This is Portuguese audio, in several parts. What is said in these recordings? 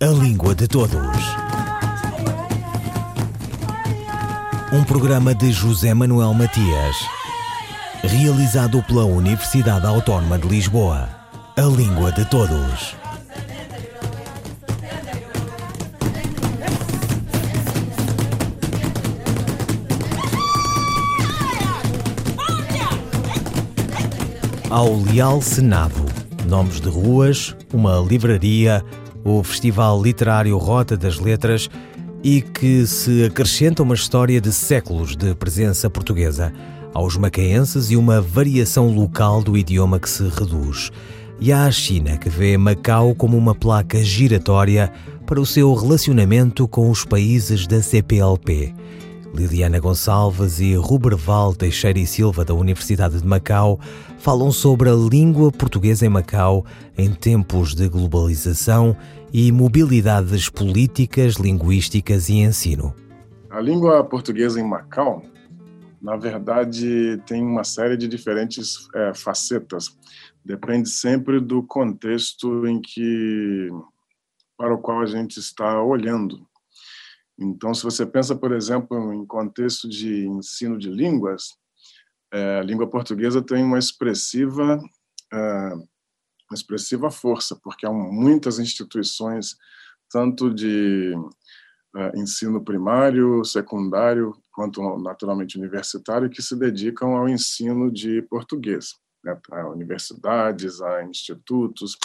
A Língua de Todos. Um programa de José Manuel Matias, realizado pela Universidade Autónoma de Lisboa. A Língua de Todos. Ao Leal Senado. Nomes de ruas, uma livraria, o Festival Literário Rota das Letras e que se acrescenta uma história de séculos de presença portuguesa aos macaenses e uma variação local do idioma que se reduz. E há a China que vê Macau como uma placa giratória para o seu relacionamento com os países da CPLP. Liliana Gonçalves e Ruberval Teixeira e Silva, da Universidade de Macau, falam sobre a língua portuguesa em Macau em tempos de globalização e mobilidades políticas, linguísticas e ensino. A língua portuguesa em Macau, na verdade, tem uma série de diferentes é, facetas. Depende sempre do contexto em que para o qual a gente está olhando. Então, se você pensa, por exemplo, em contexto de ensino de línguas, é, a língua portuguesa tem uma expressiva, é, uma expressiva força, porque há muitas instituições, tanto de é, ensino primário, secundário, quanto naturalmente universitário, que se dedicam ao ensino de português, né? a universidades, a institutos,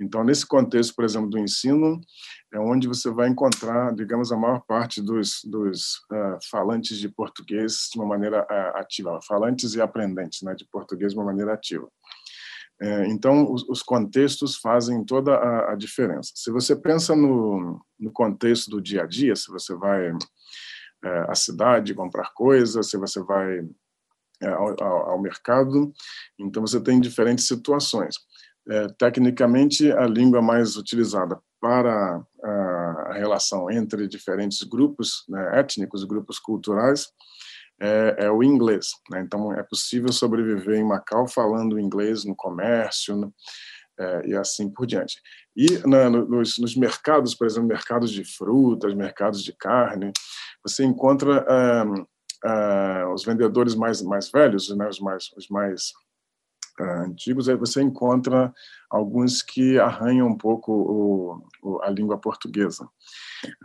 então, nesse contexto, por exemplo, do ensino, é onde você vai encontrar, digamos, a maior parte dos, dos uh, falantes de português de uma maneira uh, ativa, falantes e aprendentes né, de português de uma maneira ativa. É, então, os, os, contextos fazem toda a, a, diferença. Se você pensa no, no, contexto do dia a dia, se você vai é, à cidade comprar coisas, se você vai é, ao, ao, ao mercado, então você tem diferentes situações. É, tecnicamente, a língua mais utilizada para a relação entre diferentes grupos né, étnicos, grupos culturais, é, é o inglês. Né? Então, é possível sobreviver em Macau falando inglês no comércio né? é, e assim por diante. E na, nos, nos, mercados, por exemplo, mercados de frutas, mercados de carne, você encontra os vendedores mais mais velhos, né, os mais os mais antigos, aí você encontra alguns que arranham um pouco o, o, a língua portuguesa.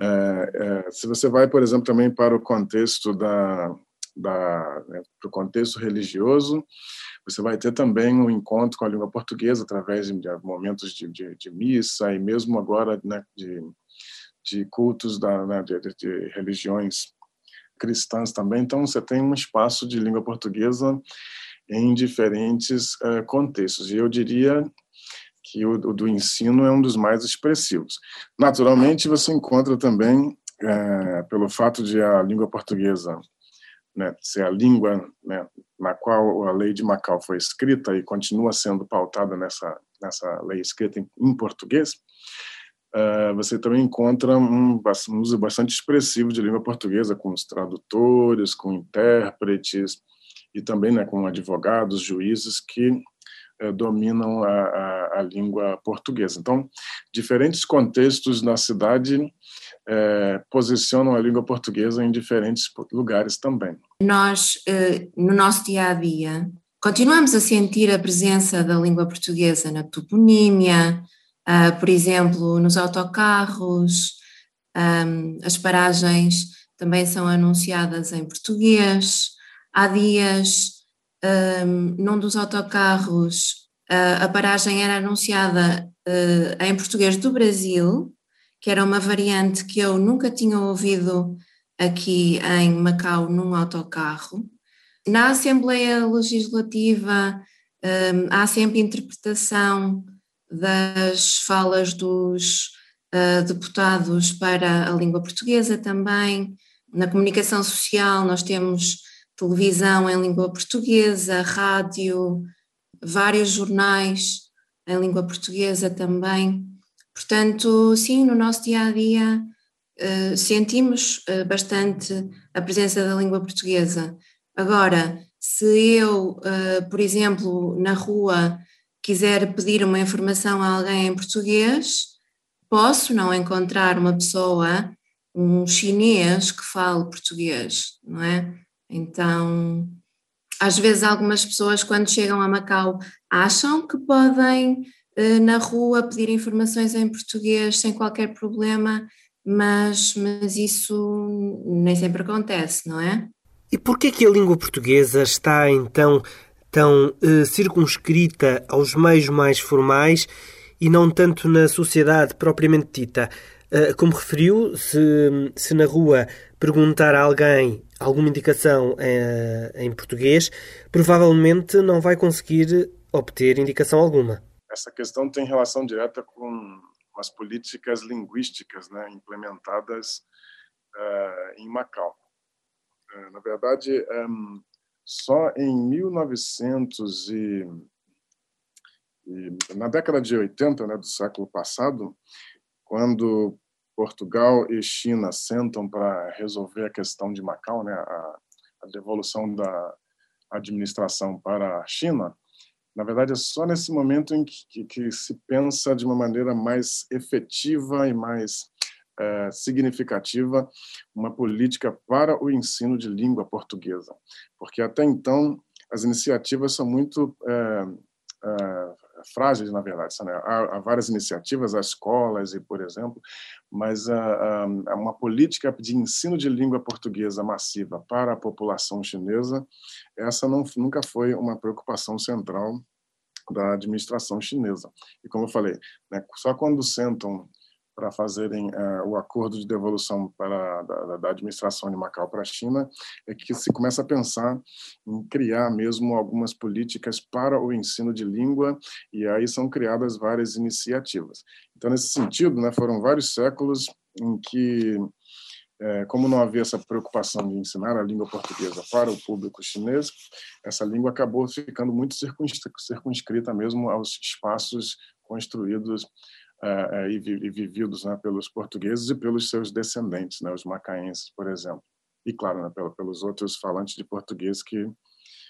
É, é, se você vai, por exemplo, também para o contexto da, da né, para o contexto religioso, você vai ter também um encontro com a língua portuguesa através de, momentos de, de, de, missa e mesmo agora né, de, de cultos da, né, de, de religiões cristãs também. Então, você tem um espaço de língua portuguesa em diferentes uh, contextos. E eu diria que o, o, do ensino é um dos mais expressivos. Naturalmente, você encontra também, uh, pelo fato de a língua portuguesa né, ser a língua né, na qual a lei de Macau foi escrita e continua sendo pautada nessa, nessa lei escrita em, em português, uh, você também encontra um, um uso bastante expressivo de língua portuguesa, com os tradutores, com intérpretes, e também né, com advogados, juízes que eh, dominam a, a, a, língua portuguesa. Então, diferentes contextos na cidade eh, posicionam a língua portuguesa em diferentes lugares também. Nós, eh, no nosso dia a dia, continuamos a sentir a presença da língua portuguesa na toponímia, ah, por exemplo, nos autocarros, as paragens também são anunciadas em português. Há dias, um, num dos autocarros, uh, a paragem era anunciada uh, em português do Brasil, que era uma variante que eu nunca tinha ouvido aqui em Macau num autocarro. Na Assembleia Legislativa um, há sempre interpretação das falas dos uh, deputados para a língua portuguesa também. Na comunicação social nós temos televisão em língua portuguesa, rádio, vários jornais em língua portuguesa também. Portanto, sim, no nosso dia a dia uh, sentimos uh, bastante a presença da língua portuguesa. Agora, se eu, uh, por exemplo, na rua quiser pedir uma informação a alguém em português, posso não encontrar uma pessoa, um chinês que fale português, não é? Então, às vezes algumas pessoas quando chegam a Macau acham que podem eh, na rua pedir informações em português sem qualquer problema, mas, mas isso nem sempre acontece, não é? E por que que a língua portuguesa está então tão uh, circunscrita aos meios mais formais e não tanto na sociedade propriamente dita? Uh, como referiu, se, se na rua perguntar a alguém alguma indicação uh, em português, provavelmente não vai conseguir obter indicação alguma. Essa questão tem relação direta com as políticas linguísticas né, implementadas em Macau. na verdade, um, só em 1900 e, e na década de 80 né, do século passado, quando Portugal e China sentam para resolver a questão de Macau, né, a, a devolução da administração para a China, na verdade, é só nesse momento em que, que, que, se pensa de uma maneira mais efetiva e mais é, significativa uma política para o ensino de língua portuguesa, porque até então as iniciativas são muito é, é, frágeis, na verdade. Né? Há, há, várias iniciativas, as escolas, e por exemplo, mas a, uma política de ensino de língua portuguesa massiva para a população chinesa, essa não, nunca foi uma preocupação central da administração chinesa. E como eu falei, né, só quando sentam para fazerem uh, o acordo de devolução para, da, da, administração de Macau para a China, é que se começa a pensar em criar mesmo algumas políticas para o ensino de língua, e aí são criadas várias iniciativas. Então, nesse sentido, né, foram vários séculos em que, é, como não havia essa preocupação de ensinar a língua portuguesa para o público chinês, essa língua acabou ficando muito circunscrita mesmo aos espaços construídos uh, e, e, vividos né, pelos portugueses e pelos seus descendentes, né, os macaenses, por exemplo. E, claro, né, pelos outros falantes de português que,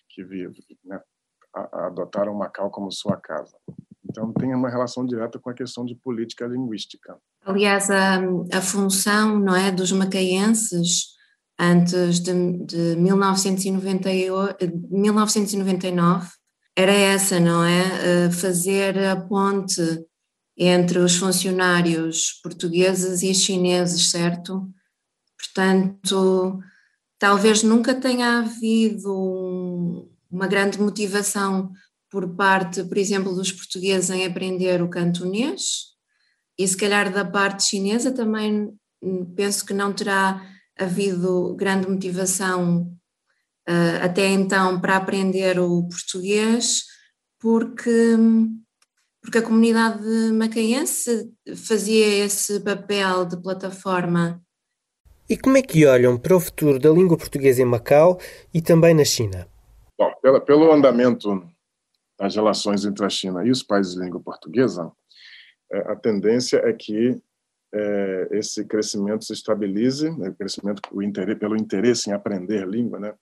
que vivem, né, adotaram Macau como sua casa. Então, tem uma relação direta com a questão de política linguística. Aliás, a, a função não é, dos macaenses antes de, de 1998, 1999 era essa, não é? Fazer a ponte entre os funcionários portugueses e chineses, certo? Portanto, talvez nunca tenha havido um, uma grande motivação por parte, por exemplo, dos portugueses em aprender o cantonês, e se calhar da parte chinesa também hum, penso que não terá havido grande motivação uh, até então para aprender o português, porque hum, porque a comunidade macaense fazia esse papel de plataforma. E como é que olham para o futuro da língua portuguesa em Macau e também na China? Bom, pela, pelo andamento das relações entre a China e os países de língua portuguesa, é, a tendência é que é, esse crescimento se estabilize, né, crescimento o interesse, pelo interesse em aprender língua, né,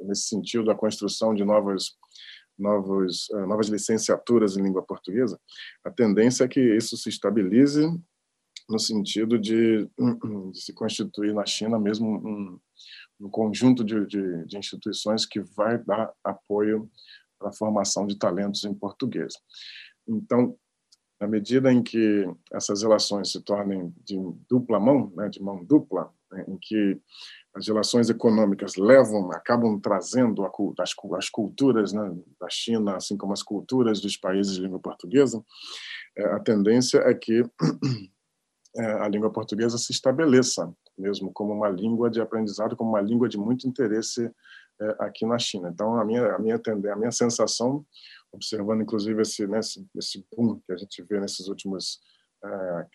nesse sentido, a construção de novas novos, eh, novas licenciaturas em língua portuguesa, a tendência é que isso se estabilize no sentido de, de se constituir na China mesmo um, um conjunto de, de, de, instituições que vai dar apoio para a formação de talentos em português. Então, na medida em que essas relações se tornem de dupla mão, né, de mão dupla, né, em que as relações econômicas levam, acabam trazendo as, as culturas né, da China, assim como as culturas dos países de língua portuguesa, é, a tendência é que é, a língua portuguesa se estabeleça mesmo como uma língua de aprendizado, como uma língua de muito interesse é, aqui na China. Então, a minha a minha a minha sensação, observando inclusive esse né, esse boom que a gente vê nesses últimos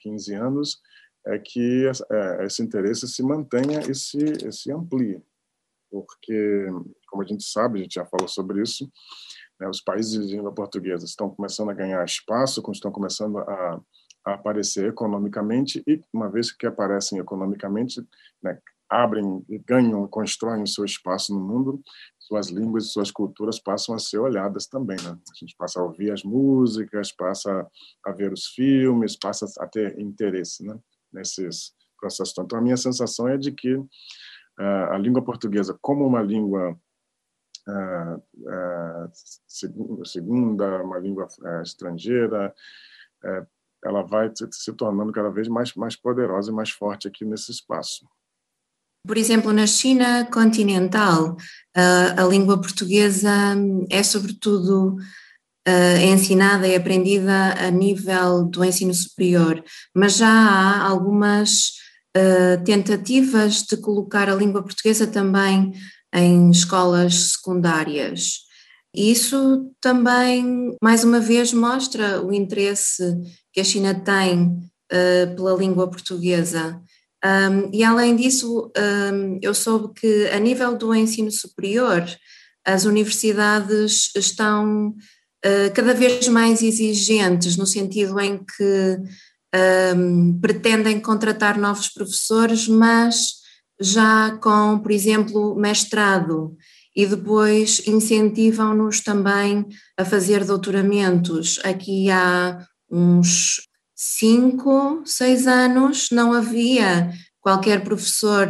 15 anos, é que é, esse interesse se mantenha e se, e se amplie. Porque, como a gente sabe, a gente já falou sobre isso, né, os países de língua portuguesa estão começando a ganhar espaço, estão começando a, a aparecer economicamente, e uma vez que aparecem economicamente, né, abrem, ganham, constroem o seu espaço no mundo, suas línguas e suas culturas passam a ser olhadas também. Né? A gente passa a ouvir as músicas, passa a ver os filmes, passa a ter interesse né? Nesses processos. Então, a minha sensação é de que uh, a língua portuguesa, como uma língua uh, uh, segunda, uma língua estrangeira, ela vai se tornando cada vez mais, mais poderosa e mais forte aqui nesse espaço. Por exemplo, na China continental, a língua portuguesa é sobretudo ensinada e aprendida a nível do ensino superior, mas já há algumas tentativas de colocar a língua portuguesa também em escolas secundárias. Isso também, mais uma vez, mostra o interesse que a China tem pela língua portuguesa. Um, e além disso, um, eu soube que a nível do ensino superior, as universidades estão uh, cada vez mais exigentes, no sentido em que um, pretendem contratar novos professores, mas já com, por exemplo, mestrado, e depois incentivam-nos também a fazer doutoramentos. Aqui há uns cinco, seis anos não havia qualquer professor,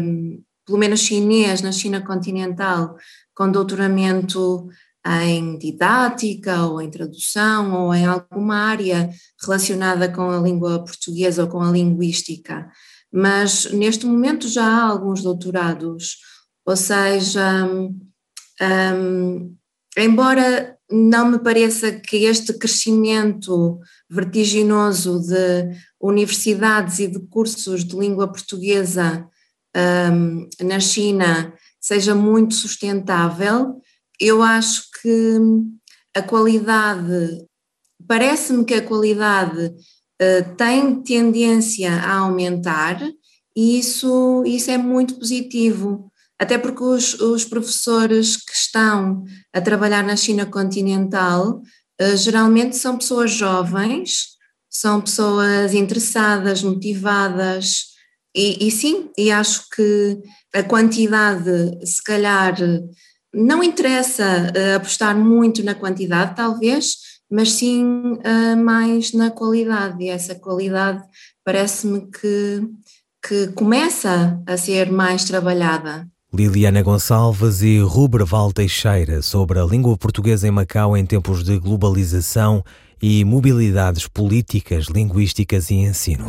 um, pelo menos chinês, na China continental, com doutoramento em didática ou em tradução ou em alguma área relacionada com a língua portuguesa ou com a linguística. Mas neste momento já há alguns doutorados, ou seja, um, embora não me pareça que este crescimento vertiginoso de universidades e de cursos de língua portuguesa um, na China seja muito sustentável. Eu acho que a qualidade, parece-me que a qualidade uh, tem tendência a aumentar e isso, isso é muito positivo. Até porque os, os professores que estão a trabalhar na China continental uh, geralmente são pessoas jovens, são pessoas interessadas, motivadas, e, e, sim, e acho que a quantidade, se calhar, não interessa uh, apostar muito na quantidade, talvez, mas sim uh, mais na qualidade, e essa qualidade parece-me que, que começa a ser mais trabalhada. Liliana Gonçalves e Ruberval Teixeira sobre a língua portuguesa em Macau em tempos de globalização e mobilidades políticas, linguísticas e ensino.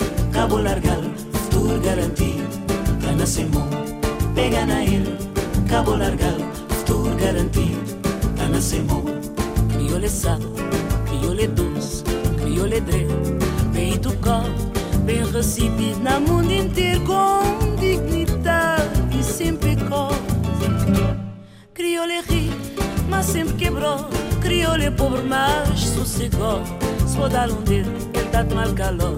Cabo Largal, Futuro Garantido, Canacemon, pega na ele, Cabo Largal, Futuro Garantido, Canacemon, Criole Sato, Criole Doce, Criole Dre, bem educado, bem recebido na mundo inteiro com dignidade e sem pecado. Criole ri, mas sempre quebrou, Criole pobre, mas sossegou. Se vou dar um dedo, ele dá-te mal calor.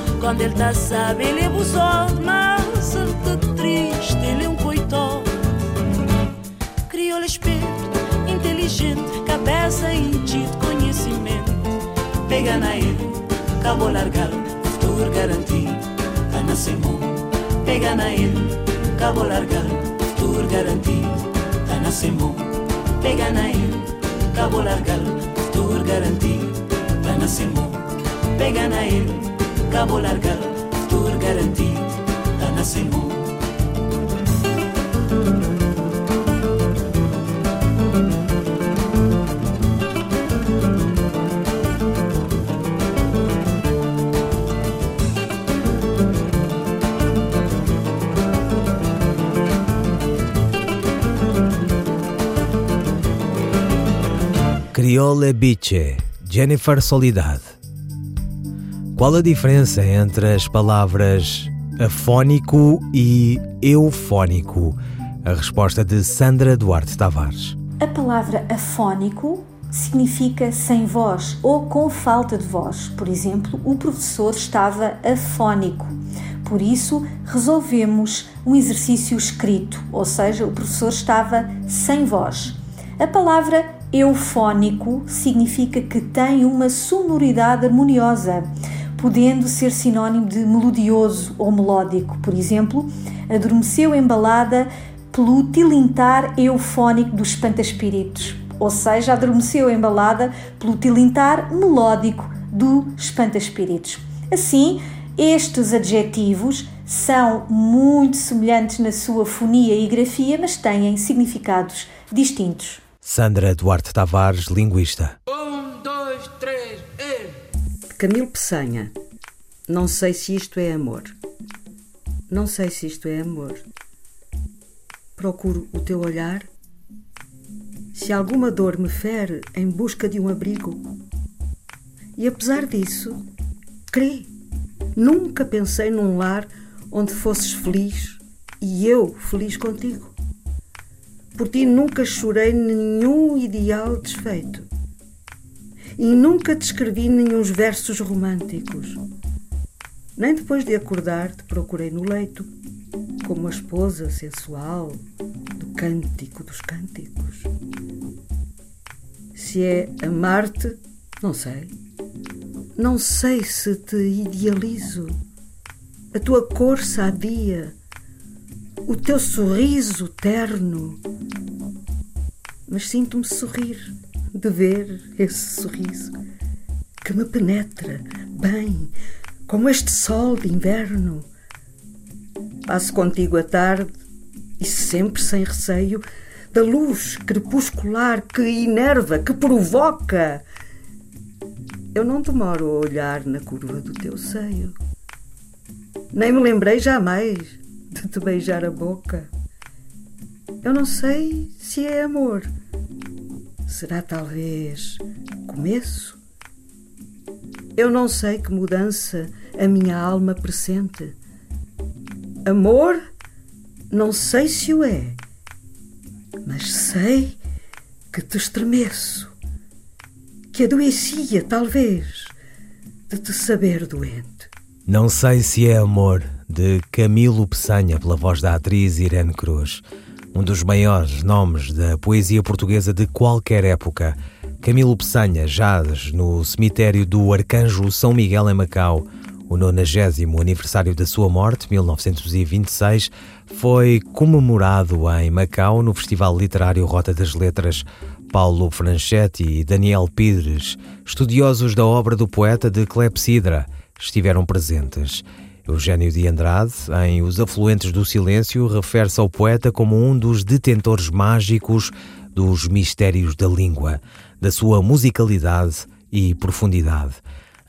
triste, ele é um coitó. crioulo esperto, inteligente, cabeça e de conhecimento. Pega na ele, cabo largar, futuro garantido, tá na Simão. Pega na ele, cabo largar, futuro garantido, tá na Simão. Pega na ele, cabo largar, futuro garantido, tá na Simão. Pega na ele, cabo largar, futuro garantido, tá na Simão. Criole Biche, Jennifer Solidade. Qual a diferença entre as palavras afónico e eufónico? A resposta de Sandra Duarte Tavares. A palavra afónico significa sem voz ou com falta de voz. Por exemplo, o professor estava afónico. Por isso, resolvemos um exercício escrito, ou seja, o professor estava sem voz. A palavra eufónico significa que tem uma sonoridade harmoniosa, podendo ser sinónimo de melodioso ou melódico. Por exemplo, adormeceu embalada pelo tilintar eufónico dos espanta-espíritos, ou seja, adormeceu embalada pelo tilintar melódico do espanta-espíritos. Assim, estes adjetivos são muito semelhantes na sua fonia e grafia, mas têm significados distintos. Sandra Duarte Tavares, linguista. Um, dois, três. Camilo Peçanha. Não sei se isto é amor. Não sei se isto é amor. Procuro o teu olhar. Se alguma dor me fere em busca de um abrigo. E apesar disso, crê. Nunca pensei num lar onde fosses feliz e eu feliz contigo. Por ti nunca chorei nenhum ideal desfeito. E nunca te escrevi nenhum versos românticos. Nem depois de acordar te procurei no leito, como a esposa sensual do cântico dos cânticos. Se é amar-te, não sei. Não sei se te idealizo. A tua cor sadia, o teu sorriso terno, mas sinto-me sorrir de ver esse sorriso que me penetra bem, como este sol de inverno. Passo contigo a tarde e sempre sem receio da luz crepuscular que enerva, que provoca. Eu não demoro a olhar na curva do teu seio. Nem me lembrei jamais de te beijar a boca. Eu não sei se é amor. Será talvez começo? Eu não sei que mudança a minha alma pressente. Amor, não sei se o é, mas sei que te estremeço, que adoecia, talvez, de te saber doente. Não sei se é amor, de Camilo Peçanha, pela voz da atriz Irene Cruz um dos maiores nomes da poesia portuguesa de qualquer época. Camilo Peçanha jaz no cemitério do Arcanjo São Miguel em Macau. O 90 aniversário da sua morte, 1926, foi comemorado em Macau no Festival Literário Rota das Letras. Paulo Franchetti e Daniel Pires, estudiosos da obra do poeta de Clepsidra, estiveram presentes. Eugênio de Andrade, em Os Afluentes do Silêncio, refere-se ao poeta como um dos detentores mágicos dos mistérios da língua, da sua musicalidade e profundidade.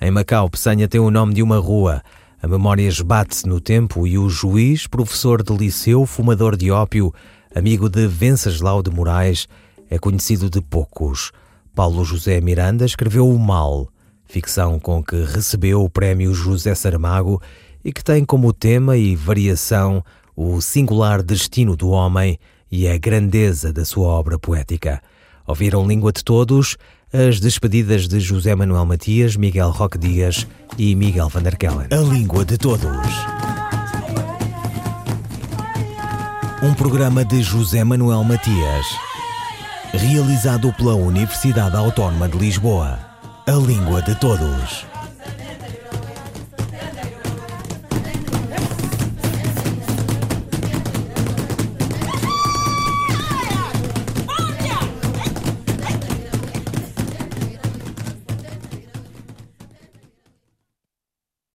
Em Macau, Peçanha tem o nome de uma rua. A memória esbate-se no tempo e o juiz, professor de liceu, fumador de ópio, amigo de Venceslau de Moraes, é conhecido de poucos. Paulo José Miranda escreveu O Mal, ficção com que recebeu o prémio José Saramago e que tem como tema e variação o singular destino do homem e a grandeza da sua obra poética. Ouviram Língua de Todos as despedidas de José Manuel Matias, Miguel Roque Dias e Miguel van der Kellen. A Língua de Todos. Um programa de José Manuel Matias, Realizado pela Universidade Autónoma de Lisboa. A língua de todos.